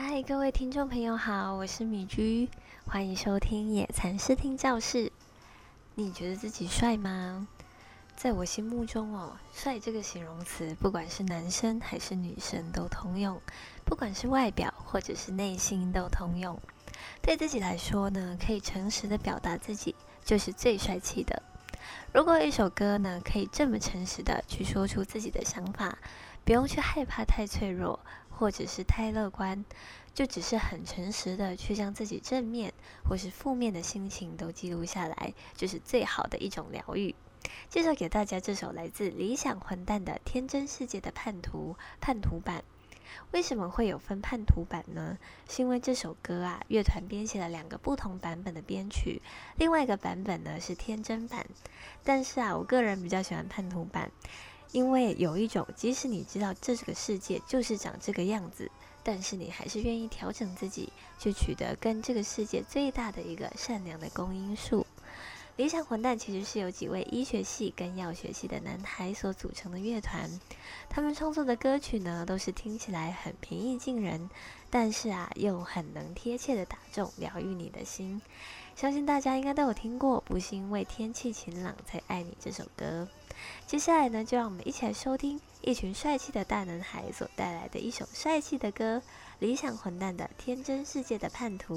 嗨，各位听众朋友好，我是米居，欢迎收听野蚕视听教室。你觉得自己帅吗？在我心目中哦，帅这个形容词，不管是男生还是女生都通用，不管是外表或者是内心都通用。对自己来说呢，可以诚实的表达自己，就是最帅气的。如果一首歌呢，可以这么诚实的去说出自己的想法，不用去害怕太脆弱，或者是太乐观，就只是很诚实的去将自己正面或是负面的心情都记录下来，就是最好的一种疗愈。介绍给大家这首来自理想混蛋的《天真世界的叛徒》叛徒版。为什么会有分叛徒版呢？是因为这首歌啊，乐团编写了两个不同版本的编曲，另外一个版本呢是天真版。但是啊，我个人比较喜欢叛徒版，因为有一种即使你知道这个世界就是长这个样子，但是你还是愿意调整自己，去取得跟这个世界最大的一个善良的公因数。理想混蛋其实是由几位医学系跟药学系的男孩所组成的乐团，他们创作的歌曲呢，都是听起来很平易近人，但是啊，又很能贴切的打中、疗愈你的心。相信大家应该都有听过《不是因为天气晴朗才爱你》这首歌。接下来呢，就让我们一起来收听一群帅气的大男孩所带来的一首帅气的歌——理想混蛋的《天真世界的叛徒》。